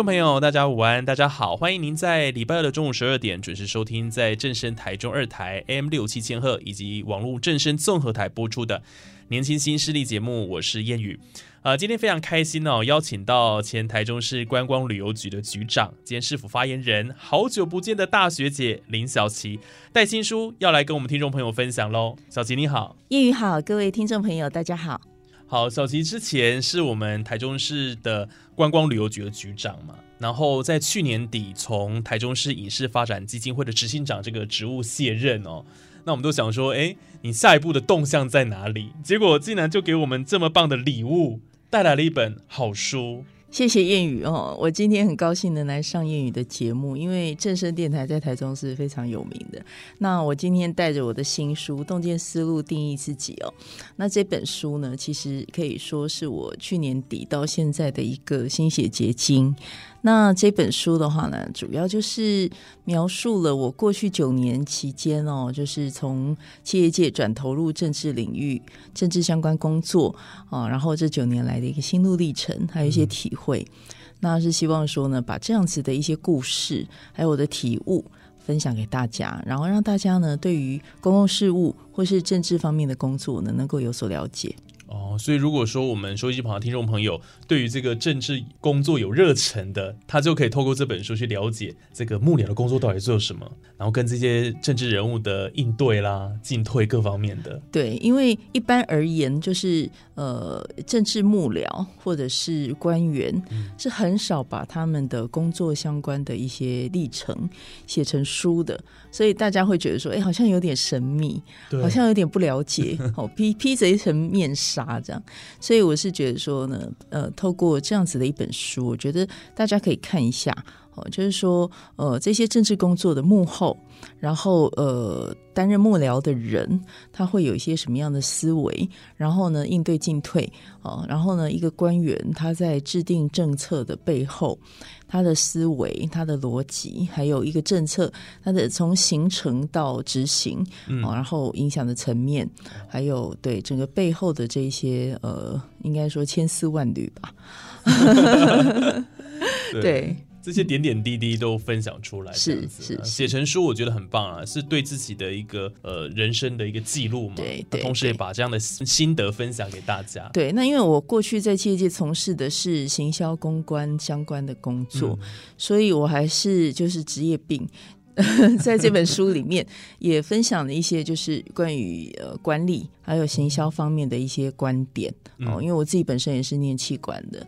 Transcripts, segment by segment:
众朋友，大家午安，大家好，欢迎您在礼拜二的中午十二点准时收听在正声台中二台 M 六七千赫以及网络正声综合台播出的年轻新势力节目，我是燕宇。呃，今天非常开心哦，邀请到前台中市观光旅游局的局长兼市府发言人，好久不见的大学姐林小琪带新书要来跟我们听众朋友分享喽。小琪你好，燕宇好，各位听众朋友大家好。好，小琪之前是我们台中市的观光旅游局的局长嘛，然后在去年底从台中市影视发展基金会的执行长这个职务卸任哦，那我们都想说，哎，你下一步的动向在哪里？结果竟然就给我们这么棒的礼物，带来了一本好书。谢谢谚语哦，我今天很高兴能来上谚语的节目，因为正声电台在台中是非常有名的。那我今天带着我的新书《洞见思路，定义自己》哦，那这本书呢，其实可以说是我去年底到现在的一个心血结晶。那这本书的话呢，主要就是描述了我过去九年期间哦，就是从企业界转投入政治领域、政治相关工作啊，然后这九年来的一个心路历程，还有一些体会。那是希望说呢，把这样子的一些故事，还有我的体悟分享给大家，然后让大家呢，对于公共事务或是政治方面的工作呢，能够有所了解。哦，所以如果说我们收音机旁的听众朋友对于这个政治工作有热忱的，他就可以透过这本书去了解这个幕僚的工作到底做什么，然后跟这些政治人物的应对啦、进退各方面的。对，因为一般而言，就是呃，政治幕僚或者是官员是很少把他们的工作相关的一些历程写成书的，所以大家会觉得说，哎，好像有点神秘，好像有点不了解，好，披披着一层面纱。啊，这样，所以我是觉得说呢，呃，透过这样子的一本书，我觉得大家可以看一下，哦，就是说，呃，这些政治工作的幕后，然后呃，担任幕僚的人，他会有一些什么样的思维，然后呢，应对进退，哦，然后呢，一个官员他在制定政策的背后。他的思维、他的逻辑，还有一个政策，他的从形成到执行，哦，然后影响的层面，还有对整个背后的这些呃，应该说千丝万缕吧，对。这些点点滴滴都分享出来，是是写成书，我觉得很棒啊，是对自己的一个呃人生的一个记录嘛。对对，同时也把这样的心得分享给大家。对，那因为我过去在企业界从事的是行销公关相关的工作，所以我还是就是职业病，在这本书里面 也分享了一些就是关于呃管理还有行销方面的一些观点。哦，因为我自己本身也是念气管的。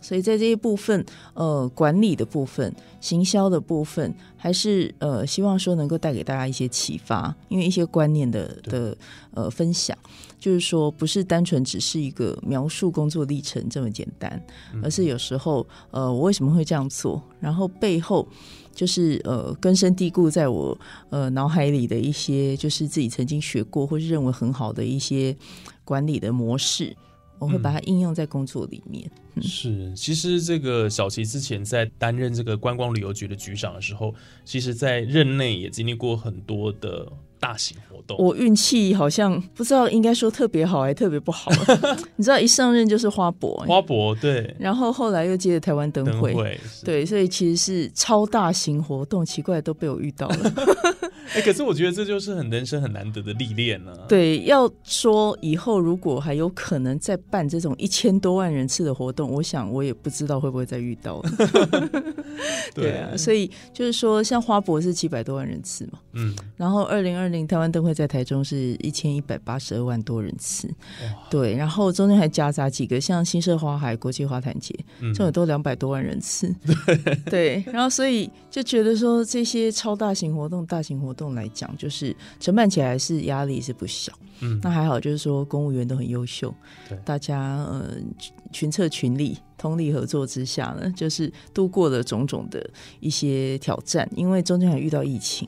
所以在这一部分，呃，管理的部分、行销的部分，还是呃，希望说能够带给大家一些启发，因为一些观念的的呃分享，就是说不是单纯只是一个描述工作历程这么简单，而是有时候呃，我为什么会这样做，然后背后就是呃根深蒂固在我呃脑海里的一些，就是自己曾经学过或是认为很好的一些管理的模式。我会把它应用在工作里面。是，其实这个小齐之前在担任这个观光旅游局的局长的时候，其实在任内也经历过很多的大型活动。我运气好像不知道应该说特别好还是特别不好。你知道一上任就是花博，花博对，然后后来又接着台湾灯会，对，所以其实是超大型活动，奇怪都被我遇到了。哎、可是我觉得这就是很人生很难得的历练呢、啊。对，要说以后如果还有可能再办这种一千多万人次的活动，我想我也不知道会不会再遇到。对啊，所以就是说，像花博是七百多万人次嘛，嗯，然后二零二零台湾灯会在台中是一千一百八十二万多人次，对，然后中间还夹杂几个像新社花海国际花坛节，嗯这种都两百多万人次，对，然后所以就觉得说这些超大型活动、大型活动来讲，就是承办起来是压力是不小，嗯。那还好就是说公务员都很优秀对，大家呃群群策群力。通力合作之下呢，就是度过了种种的一些挑战，因为中间还遇到疫情，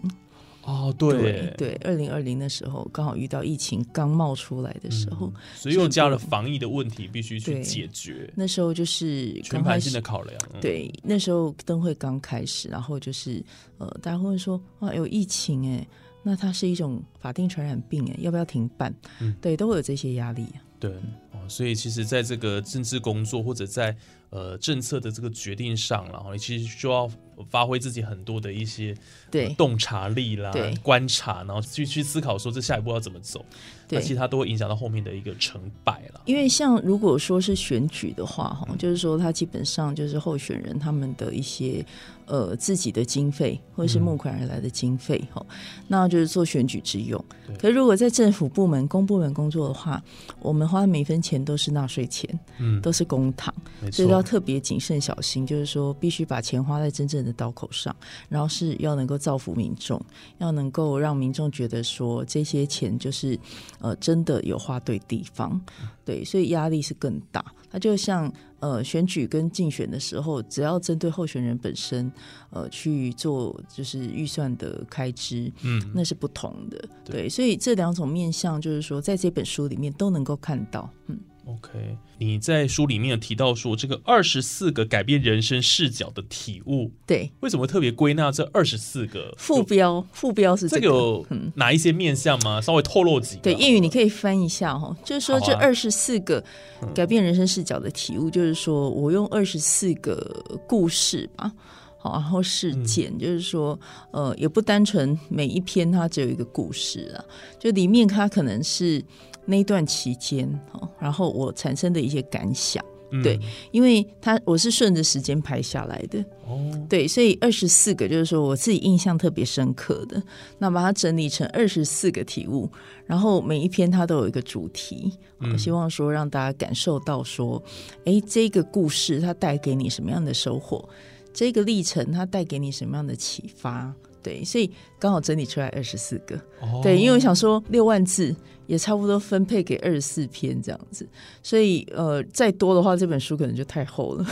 哦，对对，二零二零的时候刚好遇到疫情刚冒出来的时候，嗯所以又加了防疫的问题，必须去解决，那时候就是全盘性的考量。嗯，对，那时候灯会刚开始，然后就是呃，大家会说啊，有疫情哎，那它是一种法定传染病哎，要不要停办？嗯对，都会有这些压力、啊。对哦，所以其实在这个政治工作或者在呃政策的这个决定上，然后你其实就要发挥自己很多的一些对。呃洞察力啦对、观察，然后去去思考说这下一步要怎么走，那对其实它都会影响到后面的一个成败了。因为像如果说是选举的话，嗯。哈，就是说他基本上就是候选人他们的一些呃自己的经费或者是募款而来的经费哈，那就是做选举之用。可是如果在政府部门、公部门工作的话，我们花的每分钱都是纳税钱，嗯，都是公帑。没所以都要，特别谨慎小心，就是说必须把钱花在真正的刀口上，然后是要能够造福民众，要能够让民众觉得说这些钱就是呃真的有花对地方，对，所以压力是更大。它就像呃选举跟竞选的时候，只要针对候选人本身呃去做就是预算的开支，嗯，那是不同的。对对，所以这两种面向就是说在这本书里面都能够看到，嗯。OK，你在书里面有提到说，这个二十四个改变人生视角的体悟，对，为什么特别归纳这二十四个副标副标是这这个，个有哪一些面向吗？稍微透露几个。对，谚语你可以翻一下哈，就是说这二十四个改变人生视角的体悟，就是说我用二十四个故事吧。好，然后事件、就是说，呃，也不单纯每一篇它只有一个故事啊，就里面它可能是那一段期间，哦，然后我产生的一些感想，嗯。对因为他我是顺着时间排下来的，哦，对，所以二十四个就是说我自己印象特别深刻的，那把它整理成二十四个题目，然后每一篇它都有一个主题，我希望说让大家感受到说，哎，这个故事它带给你什么样的收获，这个历程它带给你什么样的启发。对，所以刚好整理出来二十四个。哦对，因为我想说六万字也差不多分配给二十四篇这样子，所以呃，再多的话这本书可能就太厚了，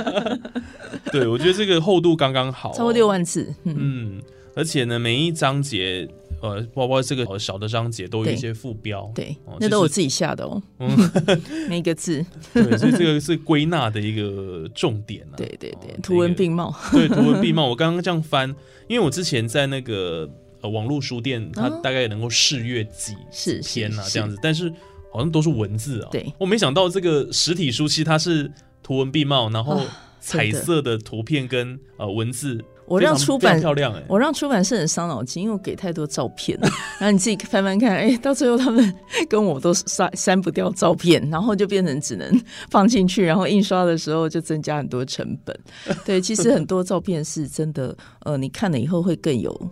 对我觉得这个厚度刚刚好，差不多六。万字。嗯，嗯，而且呢，每一章节，呃，包括这个呃小的章节都有一些副标，对那都我自己下的哦，每一个字，对，所以这个是归纳的一个重点啊。对对对哦，图文并茂。对，图文并茂。我刚刚这样翻，因为我之前在那个呃网络书店，它哦大概也能够试阅几是几篇啊这样子，但是好像都是文字啊。对，我没想到这个实体书其实它是图文并茂，然后啊彩色的图片跟呃文字，我让出版非常漂亮哎、我让出版社很伤脑筋，因为我给太多照片了，然后你自己翻翻看，哎，到最后他们 跟我都删删不掉照片，然后就变成只能 放进去，然后印刷的时候就增加很多成本。对，其实很多照片是真的，呃，你看了以后会更有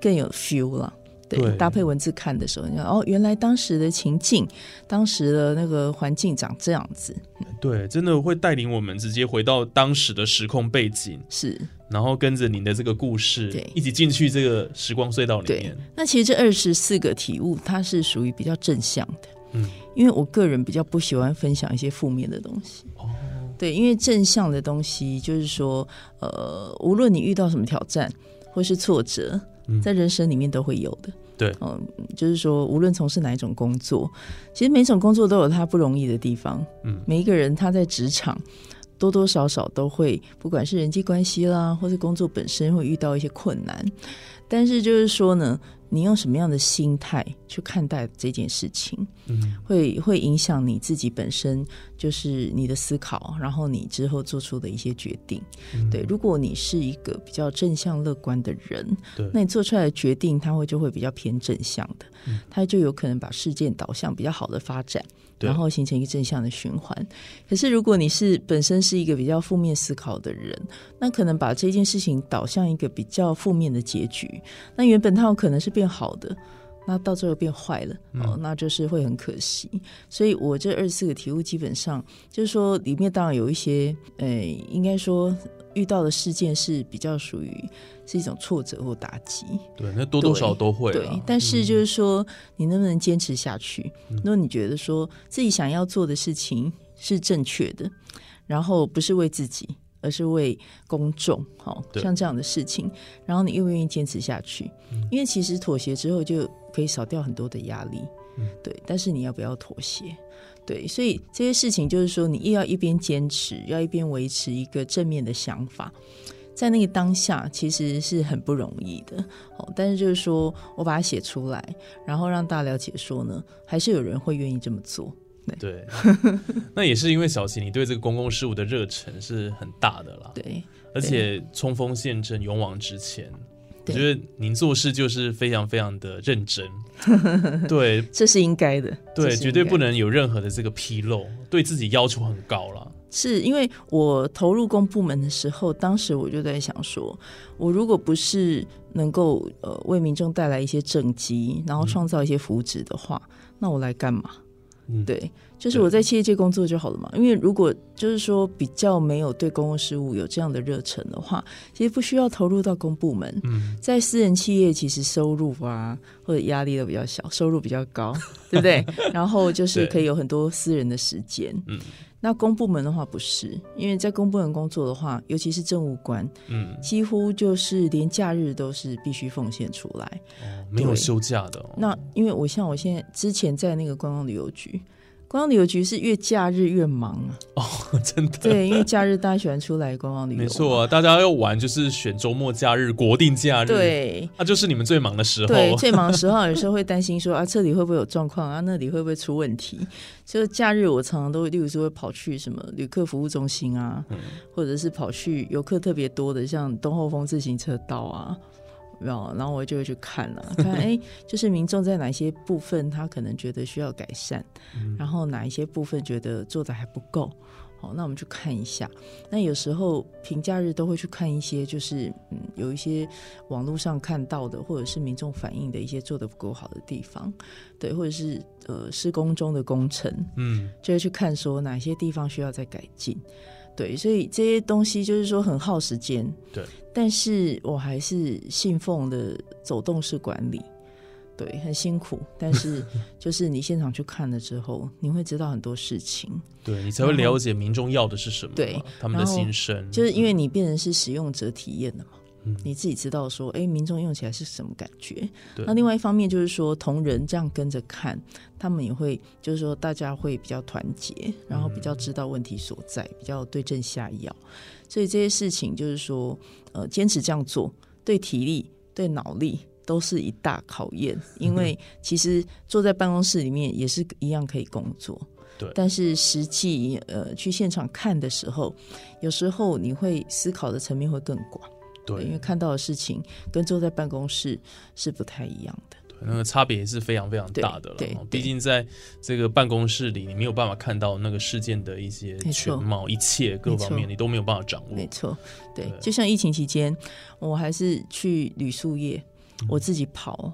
更有 feel 了。对，对。搭配文字看的时候，你看哦，原来当时的情境，当时的那个环境长这样子，对，真的会带领我们直接回到当时的时空背景，是然后跟着你的这个故事对一起进去这个时光隧道里对面。。那其实这二十四个体悟，它是属于比较正向的。嗯，因为我个人比较不喜欢分享一些负面的东西。哦，对，因为正向的东西就是说，呃，无论你遇到什么挑战或是挫折，嗯在人生里面都会有的。对嗯、就是说，无论从事哪一种工作，其实每种工作都有它不容易的地方。嗯每一个人他在职场多多少少都会，不管是人际关系啦，或是工作本身会遇到一些困难。但是就是说呢，你用什么样的心态去看待这件事情，嗯，会会影响你自己本身，就是你的思考，然后你之后做出的一些决定。嗯。对，如果你是一个比较正向乐观的人，对。那你做出来的决定，它会就会比较偏正向的，嗯。它就有可能把事件导向比较好的发展，对然后形成一个正向的循环。可是如果你是本身是一个比较负面思考的人，那可能把这件事情导向一个比较负面的结局，那原本它有可能是变好的。那到最后变坏了，哦，那就是会很可惜。所以我这二十四个题目基本上就是说，里面当然有一些，呃，应该说遇到的事件是比较属于是一种挫折或打击，对，那多多少少都会对啦。。但是就是说，你能不能坚持下去？如果你觉得说自己想要做的事情是正确的，然后不是为自己，而是为公众，好对像这样的事情，然后你愿不愿意坚持下去？因为其实妥协之后就可以少掉很多的压力，嗯对。但是你要不要妥协？对，所以这些事情就是说，你又要一边坚持，要一边维持一个正面的想法，在那个当下其实是很不容易的。哦，但是就是说我把它写出来，然后让大家了解说呢，还是有人会愿意这么做。对，那也是因为小琪你对这个公共事务的热忱是很大的啦，对，而且冲锋陷阵、勇往直前。我对觉得您做事就是非常非常的认真，对。这是应该的，对，绝对不能有任何的这个纰漏，对自己要求很高了。是因为我投入公部门的时候，当时我就在想说，我如果不是能够呃为民众带来一些政绩，然后创造一些福祉的话，那我来干嘛？嗯对，就是我在企业界工作就好了嘛。因为如果就是说比较没有对公共事务有这样的热忱的话，其实不需要投入到公部门。嗯，在私人企业，其实收入啊或者压力都比较小，收入比较高，对不对？然后就是可以有很多私人的时间。嗯，那公部门的话不是，因为在公部门工作的话，尤其是政务官，嗯，几乎就是连假日都是必须奉献出来。哦，没有休假的、哦。那因为我像我现在之前在那个观光旅游局。观光旅游局是越假日越忙啊，哦，真的，对，因为假日大家喜欢出来观光旅游，没错啊，大家要玩就是选周末假日、国定假日，，对，那、就是你们最忙的时候。对，最忙的时候，有时候会担心说啊，这里会不会有状况啊，那里会不会出问题？就是假日我常常都会，例如说会跑去什么旅客服务中心啊，嗯或者是跑去游客特别多的，像东后峰自行车道啊。然后，然后我就会去看了、看哎，就是民众在哪些部分他可能觉得需要改善，嗯然后哪一些部分觉得做的还不够，好，那我们去看一下。那有时候平假日都会去看一些，就是嗯，有一些网络上看到的，或者是民众反映的一些做的不够好的地方，对，或者是呃施工中的工程，嗯，就会去看说哪些地方需要再改进。对，所以这些东西就是说很耗时间。对，但是我还是信奉的走动式管理。对，很辛苦，但是 就是你现场去看了之后，你会知道很多事情。对你才会了解民众要的是什么，对他们的心声，就是因为你变成是使用者体验的嘛，嗯你自己知道说，哎，民众用起来是什么感觉。那另外一方面就是说，同仁这样跟着看，他们也会就是说，大家会比较团结，然后比较知道问题所在，比较对症下药。所以这些事情就是说，呃，坚持这样做，对体力、对脑力。都是一大考验，因为 其实坐在办公室里面也是一样可以工作，对但是实际呃去现场看的时候，有时候你会思考的层面会更广，因为看到的事情跟坐在办公室是不太一样的。那个差别也是非常非常大的了对。毕竟在这个办公室里，你没有办法看到那个事件的一些全貌，一切各方面你都没有办法掌握没。错，对，对就像疫情期间，我还是去旅宿业，嗯我自己跑。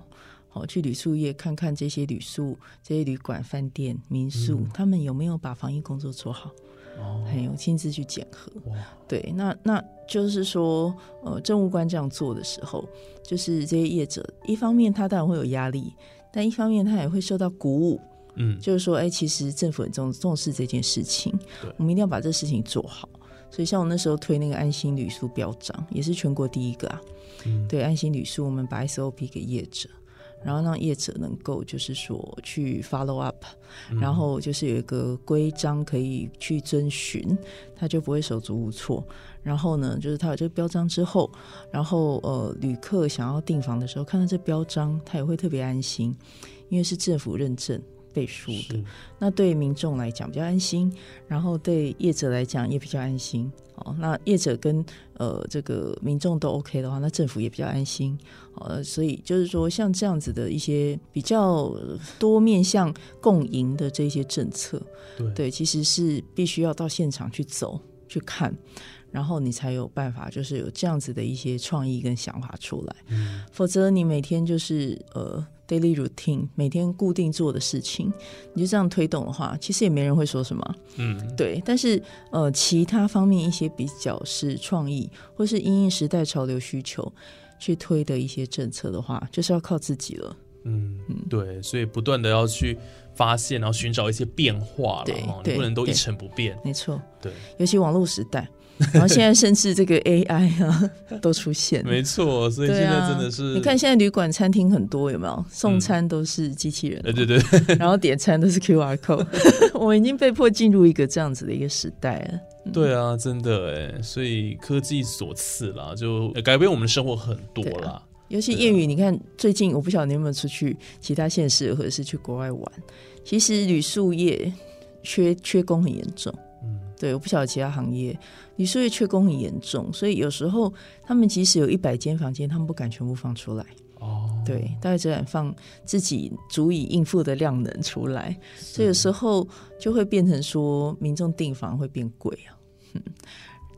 好，去旅宿业看看这些旅宿、这些旅馆、饭店、民宿，他们有没有把防疫工作做好？嗯哦，还有亲自去检核。哇，对，那那就是说，呃，政务官这样做的时候，就是这些业者，一方面他当然会有压力，但一方面他也会受到鼓舞，嗯，就是说，哎，其实政府很重重视这件事情对，我们一定要把这事情做好。所以，像我那时候推那个安心旅宿标章，也是全国第一个啊。嗯对，安心旅宿，我们把 SOP 给业者，然后让业者能够就是说去 follow up，嗯然后就是有一个规章可以去遵循，他就不会手足无措。然后呢，就是他有这个标章之后，然后呃，旅客想要订房的时候看到这标章，他也会特别安心，因为是政府认证背书的。那对民众来讲比较安心，然后对业者来讲也比较安心。哦，那业者跟呃这个民众都 OK 的话，那政府也比较安心。呃，所以就是说，像这样子的一些比较多面向共赢的这些政策，对对，其实是必须要到现场去走去看，然后你才有办法，就是有这样子的一些创意跟想法出来。嗯否则你每天就是呃 daily routine，每天固定做的事情，你就这样推动的话，其实也没人会说什么。嗯，对，但是呃，其他方面一些比较是创意，或是因应时代潮流需求去推的一些政策的话，就是要靠自己了。嗯，对，所以不断的要去发现，然后寻找一些变化了对不能都一成不变。没错，对，尤其网络时代，然后现在甚至这个 AI 啊都出现了。没错，所以现在真的是，你看现在旅馆、餐厅很多有没有？送餐都是机器人嘛，呃，对对 然后点餐都是 QR code。我们已经被迫进入一个这样子的一个时代了。对啊，真的哎，所以科技所赐啦，就改变我们的生活很多啦。尤其谚语，你看最近我不晓得你有没有出去其他县市或者是去国外玩，其实旅宿业缺缺工很严重。嗯，对，我不晓得其他行业旅宿业缺工很严重，所以有时候他们即使有一百间房间，他们不敢全部放出来。哦，对，大概只敢放自己足以应付的量能出来，所以有时候就会变成说民众订房会变贵啊。嗯，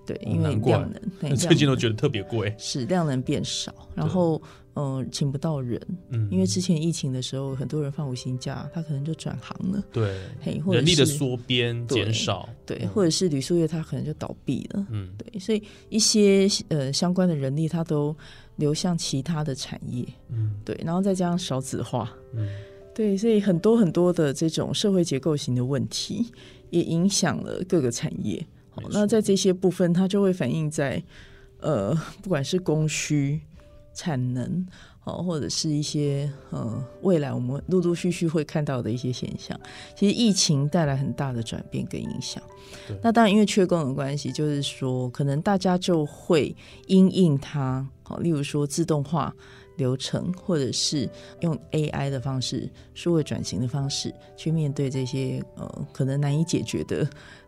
对，因为量能，最近都觉得特别贵。是量能变少，然后嗯、呃请不到人，嗯，因为之前疫情的时候，很多人放无薪假，他可能就转行了，对嘿，或者人力的是缩编减少，对，嗯或者是旅宿业他可能就倒闭了，嗯，对，所以一些呃相关的人力他都流向其他的产业，嗯对，然后再加上少子化，嗯对，所以很多很多的这种社会结构型的问题，也影响了各个产业。好那在这些部分，它就会反映在呃，不管是供需、产能，好，或者是一些呃未来我们陆陆续续会看到的一些现象。其实疫情带来很大的转变跟影响。那当然，因为缺工的关系，就是说可能大家就会因应它，好，例如说自动化。流程，或者是用 AI 的方式、数位转型的方式去面对这些呃可能难以解决的、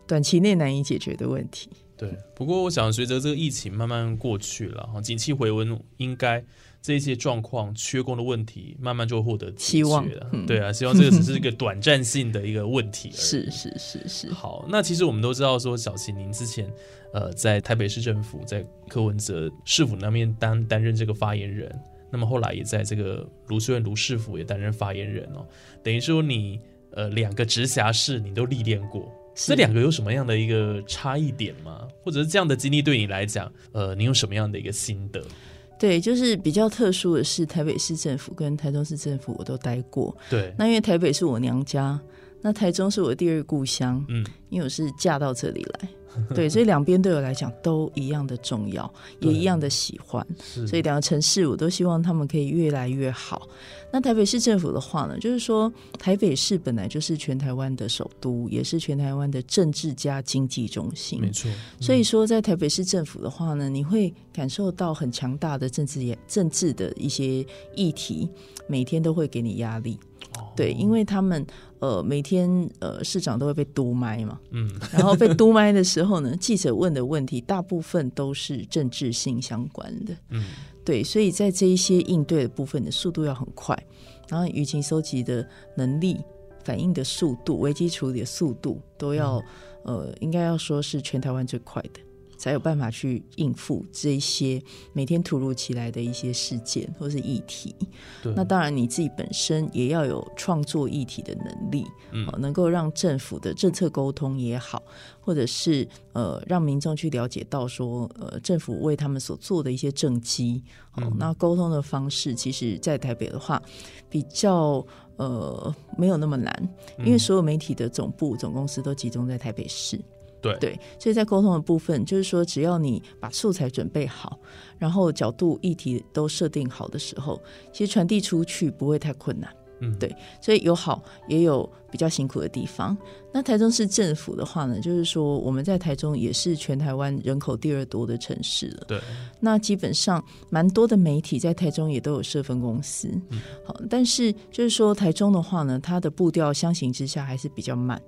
短期内难以解决的问题。对。不过我想，随着这个疫情慢慢过去了，哈，景气回温，应该这些状况、缺工的问题，慢慢就会获得解希望决了。嗯对啊，希望这个只是一个短暂性的一个问题而已。是是是是，好，那其实我们都知道说，小齐您之前呃在台北市政府在柯文哲市府那边担担任这个发言人，那么后来也在这个卢秀燕卢市府也担任发言人哦，等于说你呃两个直辖市你都历练过，是这两个有什么样的一个差异点吗？或者是这样的经历对你来讲，呃，你有什么样的一个心得？对，就是比较特殊的是，台北市政府跟台中市政府我都待过。对，那因为台北是我娘家，那台中是我的第二故乡，嗯，因为我是嫁到这里来，对，所以两边对我来讲都一样的重要，也一样的喜欢。是所以两个城市我都希望他们可以越来越好。那台北市政府的话呢，就是说台北市本来就是全台湾的首都，也是全台湾的政治加经济中心。没错，所以说，在台北市政府的话呢，你会感受到很强大的政治也政治的一些议题，每天都会给你压力。哦对，因为他们呃每天呃市长都会被督麦嘛，嗯，然后被督麦的时候呢，记者问的问题大部分都是政治性相关的。嗯，对，所以在这一些应对的部分的速度要很快，然后舆情收集的能力、反应的速度、危机处理的速度都要、呃，应该要说是全台湾最快的。才有办法去应付这一些每天突如其来的一些事件或是议题。对，那当然你自己本身也要有创作议题的能力，嗯呃能够让政府的政策沟通也好，或者是呃让民众去了解到说呃政府为他们所做的一些政绩。哦、嗯那沟通的方式，其实在台北的话比较呃没有那么难，因为嗯所有媒体的总部总公司都集中在台北市。对对，所以在沟通的部分，就是说，只要你把素材准备好，然后角度、议题都设定好的时候，其实传递出去不会太困难。嗯，对所以有好也有比较辛苦的地方。那台中市政府的话呢，就是说我们在台中也是全台湾人口第二多的城市了。对，那基本上蛮多的媒体在台中也都有设分公司。嗯好，但是就是说台中的话呢，它的步调相形之下还是比较慢。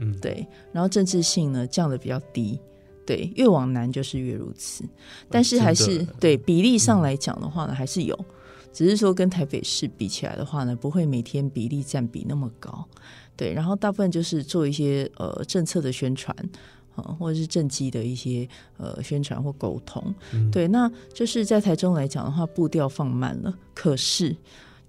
嗯，对，然后政治性呢降的比较低。对，越往南就是越如此，但是还是对比例上来讲的话呢，还是有，只是说跟台北市比起来的话呢，不会每天比例占比那么高。对，然后大部分就是做一些呃政策的宣传，呃，或者是政绩的一些呃宣传或沟通。对，那就是在台中来讲的话，步调放慢了，可是。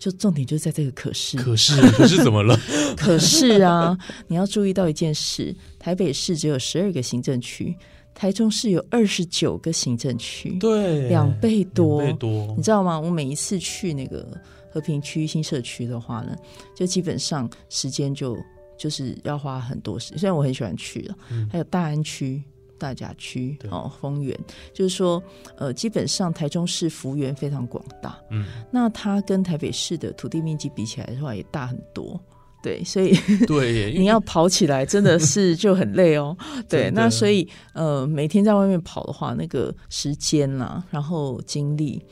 就重点就在这个可是，可是可是怎么了？可是啊，你要注意到一件事：台北市只有十二个行政区，台中市有二十九个行政区，对，两倍多。多你，知道吗？我每一次去那个和平区新社区的话呢，就基本上时间就就是要花很多时。虽然我很喜欢去了，还有大安区。大甲区对。哦，丰原，就是说，呃，基本上台中市幅员非常广大，嗯，那它跟台北市的土地面积比起来的话，也大很多。对，所以对你要跑起来真的是就很累哦。对，那所以呃，每天在外面跑的话，那个时间啦，然后精力，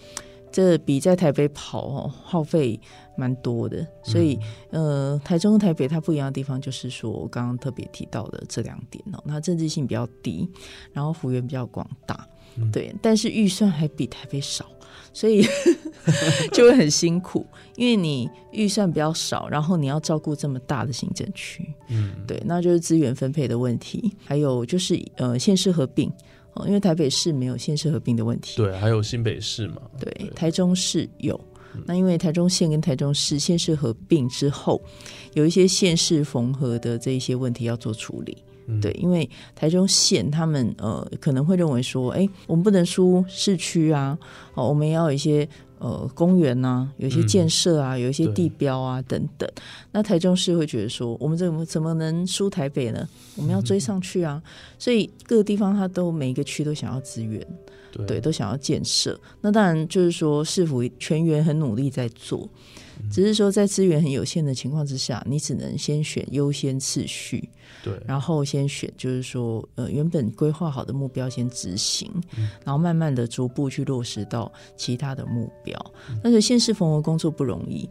这比在台北跑哦耗费蛮多的。所以呃，台中跟台北它不一样的地方就是说，我刚刚特别提到的这两点哦，它政治性比较低，然后幅员比较广大，对，但是预算还比台北少。所以 就会很辛苦，因为你预算比较少，然后你要照顾这么大的行政区，嗯，对，那就是资源分配的问题，还有就是呃县市合并哦，因为台北市没有县市合并的问题，对，还有新北市嘛，对，台中市有。那因为台中县跟台中市县市合并之后，有一些县市缝合的这一些问题要做处理。嗯对，因为台中县他们呃可能会认为说，哎，我们不能输市区啊，哦，我们也要有一些呃公园呐、有一些建设啊，有一些地标啊等等。那台中市会觉得说，我们怎么怎么能输台北呢？我们要追上去啊！所以各个地方它都每一个区都想要资源。对对，都想要建设。那当然就是说，市府全员很努力在做，只是说在资源很有限的情况之下，你只能先选优先次序，对，然后先选就是说，呃，原本规划好的目标先执行，然后慢慢的逐步去落实到其他的目标。但是县市缝合工作不容易，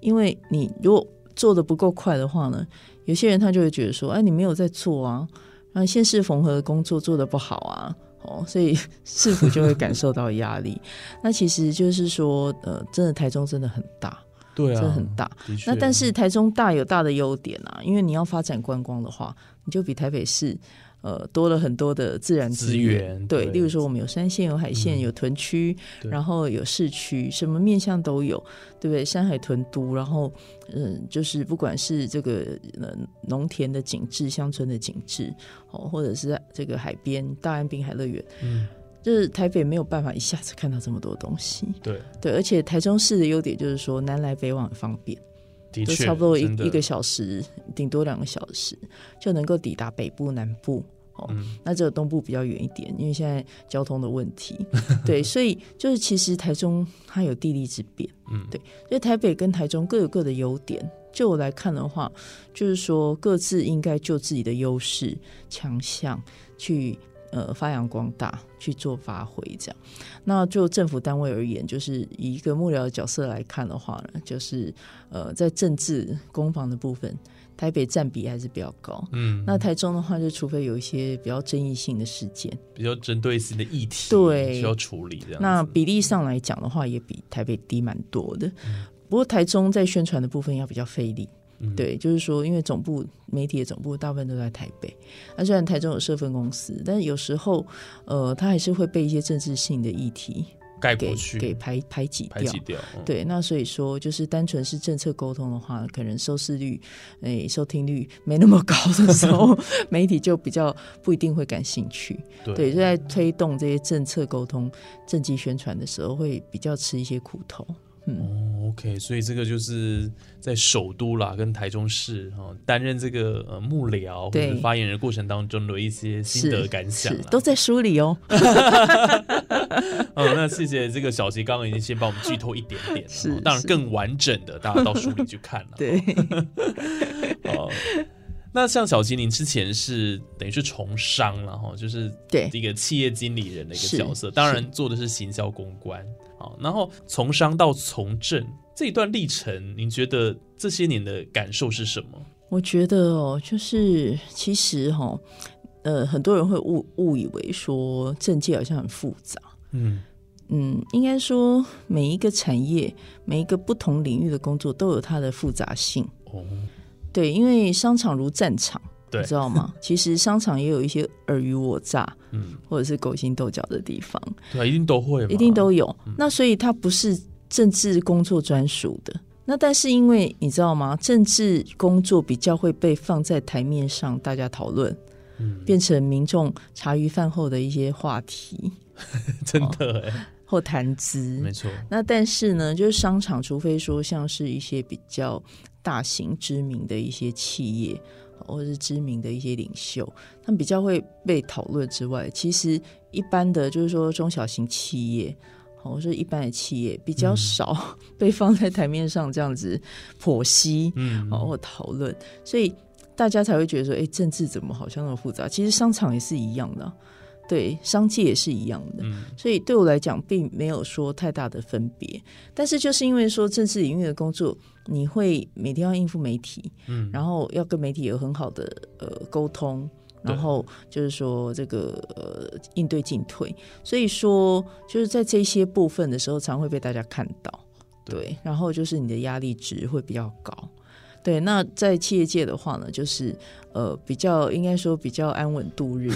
因为你如果做的不够快的话呢，有些人他就会觉得说，哎，你没有在做啊，然后县市缝合的工作做的不好啊。哦，所以 市府就会感受到压力。那其实就是说，呃，真的台中真的很大，对啊，真的很大。那但是台中大有大的优点啊，因为你要发展观光的话，你就比台北市呃多了很多的自然资资源对，对。例如说我们有山线、有海线、嗯。有屯区，然后有市区，什么面向都有，对不对？山海屯都，然后嗯，就是不管是这个呃农田的景致、乡村的景致，哦，或者是在这个海边大安滨海乐园，嗯，就是台北没有办法一下子看到这么多东西。对，对，而且台中市的优点就是说南来北往很方便。就差不多一一个小时，顶多两个小时就能够抵达北部、南部。哦，嗯那只有东部比较远一点，因为现在交通的问题。对，所以就是其实台中它有地利之便，嗯，对，所以台北跟台中各有各的优点。就我来看的话，就是说各自应该就自己的优势、强项去呃发扬光大，去做发挥。这样，那就政府单位而言，就是以一个幕僚的角色来看的话呢，就是呃在政治攻防的部分，台北占比还是比较高。嗯，那台中的话，就除非有一些比较争议性的事件，比较针对性的议题，对需要处理这样。那比例上来讲的话，也比台北低蛮多的。不过台中在宣传的部分要比较费力，嗯对，就是说，因为总部媒体的总部大部分都在台北，那虽然台中有设分公司，但是有时候，呃，它还是会被一些政治性的议题给盖过去，给排排挤掉排挤。掉，嗯，对，那所以说，就是单纯是政策沟通的话，可能收视率、诶、收听率没那么高的时候，媒体就比较不一定会感兴趣。对对，就在推动这些政策沟通、政绩宣传的时候，会比较吃一些苦头。哦，OK，所以这个就是在首都啦，跟台中市哈、哦、担任这个呃幕僚或对。者发言人过程当中的一些心得感想都在书里哦。哦，那谢谢这个小齐刚刚已经先帮我们剧透一点点了，是哦当然更完整的大家到书里去看了。对，哦，那像小齐，您之前是等于是从商了哈，就是对。一个企业经理人的一个角色，当然做的是行销公关啊。然后从商到从政这一段历程，您觉得这些年的感受是什么？我觉得哦，就是其实哈、呃，很多人会误误以为说政界好像很复杂。嗯，嗯，应该说每一个产业、每一个不同领域的工作都有它的复杂性。哦，对，因为商场如战场，对你知道吗？其实商场也有一些尔虞我诈嗯，或者是勾心斗角的地方，对啊，一定都会嘛，一定都有。那所以它不是政治工作专属的。那但是因为你知道吗？政治工作比较会被放在台面上，大家讨论，嗯，变成民众茶余饭后的一些话题 真的哎，或谈资。没错，那但是呢，就是商场，除非说像是一些比较大型知名的一些企业，或者是知名的一些领袖，他们比较会被讨论之外，其实一般的就是说中小型企业。或者说一般的企业比较少 被放在台面上这样子剖析，嗯，哦或讨论，所以大家才会觉得说，哎，政治怎么好像那么复杂？其实商场也是一样的啊，对，商界也是一样的。嗯，所以对我来讲，并没有说太大的分别。但是就是因为说政治领域的工作，你会每天要应付媒体，嗯，然后要跟媒体有很好的呃沟通，然后就是说这个呃应对进退。所以说就是在这些部分的时候，常会被大家看到。对对，然后就是你的压力值会比较高。对，那在企业界的话呢，就是呃比较应该说比较安稳度日，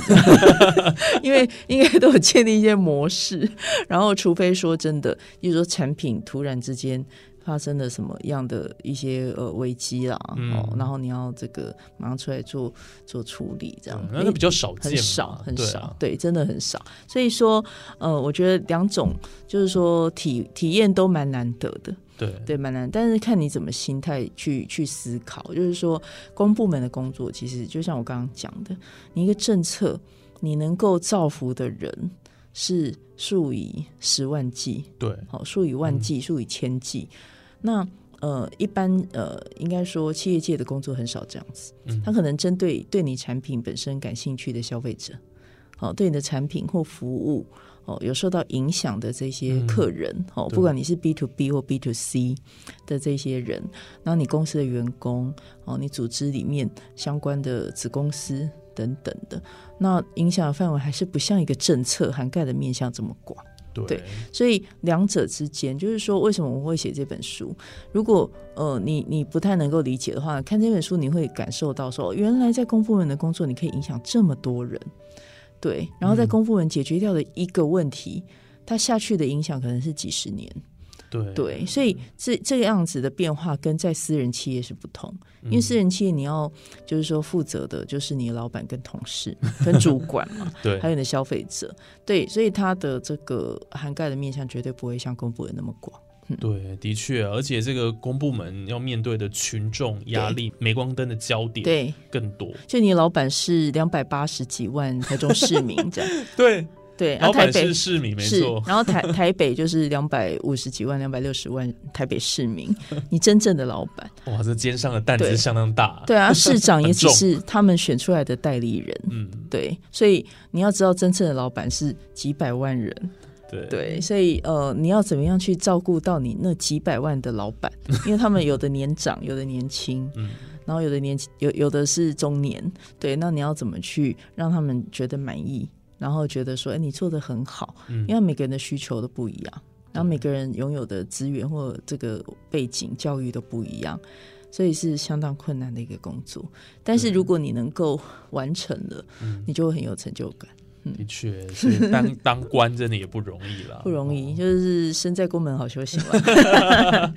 因为应该都有建立一些模式，然后除非说真的，比如说产品突然之间发生了什么样的一些呃危机啦，嗯。哦，然后你要这个马上出来做做处理，这样对那个比较少见，很少很少，对，真的很少。所以说，呃，我觉得两种就是说体体验都蛮难得的，对。对，蛮难。但是看你怎么心态去去思考，就是说公部门的工作，其实就像我刚刚讲的，你一个政策，你能够造福的人是数以十万计，对，好，数以万计，数以千计。那呃，一般呃，应该说企业界的工作很少这样子，嗯。他可能针对对你产品本身感兴趣的消费者，好、对你的产品或服务哦有受到影响的这些客人，哦，不管你是 B to B 或 B to C 的这些人，然后你公司的员工，哦，你组织里面相关的子公司等等的，那影响的范围还是不像一个政策涵盖的面向这么广。对对所以两者之间，就是说，为什么我会写这本书？如果呃你你不太能够理解的话，看这本书你会感受到说，原来在公部门的工作，你可以影响这么多人，对，然后在嗯。公部门解决掉的一个问题，它下去的影响可能是几十年，对。对，所以这这个样子的变化跟在私人企业是不同，因为私人企业你要就是说负责的就是你的老板跟同事跟主管嘛，对。还有你的消费者，对，所以它的这个涵盖的面向绝对不会像公部门那么广。对，的确，而且这个公部门要面对的群众压力、镁光灯的焦点对，更多。就你 老板是两百八十几万台中市民这样，对，对，然老板后台北是市民，没错，，然后台 台北就是两百五十几万、两百六十万台北市民，你真正的老板，哇，这肩上的担子相当大。对啊，市长也只是他们选出来的代理人，嗯，对，所以你要知道真正的老板是几百万人，对。对，所以呃，你要怎么样去照顾到你那几百万的老板？因为他们有的年长，有的年轻，嗯，然后有的年有有的是中年，对，那你要怎么去让他们觉得满意，然后觉得说，哎，你做的很好，嗯。因为每个人的需求都不一样，然后每个人拥有的资源或这个背景、教育都不一样。所以是相当困难的一个工作，但是如果你能够完成了，嗯。你就会很有成就感。的确是当 当官真的也不容易啦，不容易，就是身在宫门好修行嘛。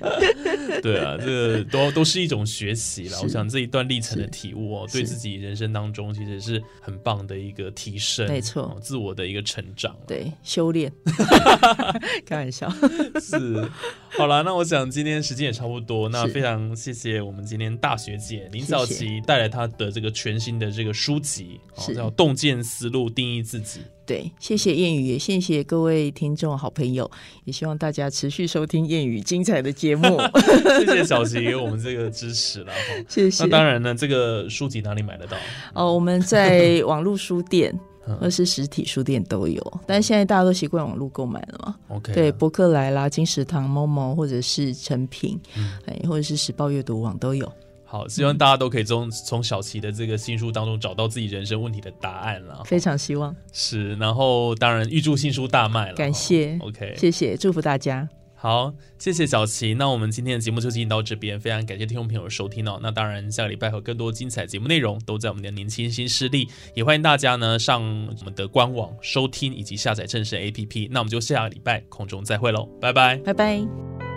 对啊，这个都都是一种学习了。我想这一段历程的体悟哦，对自己人生当中其实是很棒的一个提升，没错哦自我的一个成长。对，修炼，开玩笑。是，好了，那我想今天时间也差不多，那非常谢谢我们今天大学姐林早谢琪带来她的这个全新的这个书籍，哦叫《洞见思路，定义自己》。对，谢谢谚语，也谢谢各位听众好朋友，也希望大家持续收听谚语精彩的节目。谢谢小琪给我们这个支持了哈。谢谢。那当然呢，这个书籍哪里买得到？哦，我们在网络书店 嗯或是实体书店都有，但现在大家都习惯网络购买了嘛。OK，对，博客来啦、金石堂、某某或者是成品，嗯哎，或者是时报阅读网都有。好，希望大家都可以从从小琪的这个新书当中找到自己人生问题的答案了。非常希望，是，然后当然预祝新书大卖了。感谢 OK，谢谢，祝福大家。好，谢谢小琪。那我们今天的节目就进行到这边，非常感谢听众朋友的收听哦。那当然，下个礼拜有更多精彩节目内容都在我们的年轻新势力，也欢迎大家呢上我们的官网收听以及下载正式 APP。那我们就下个礼拜空中再会喽，拜拜。拜拜。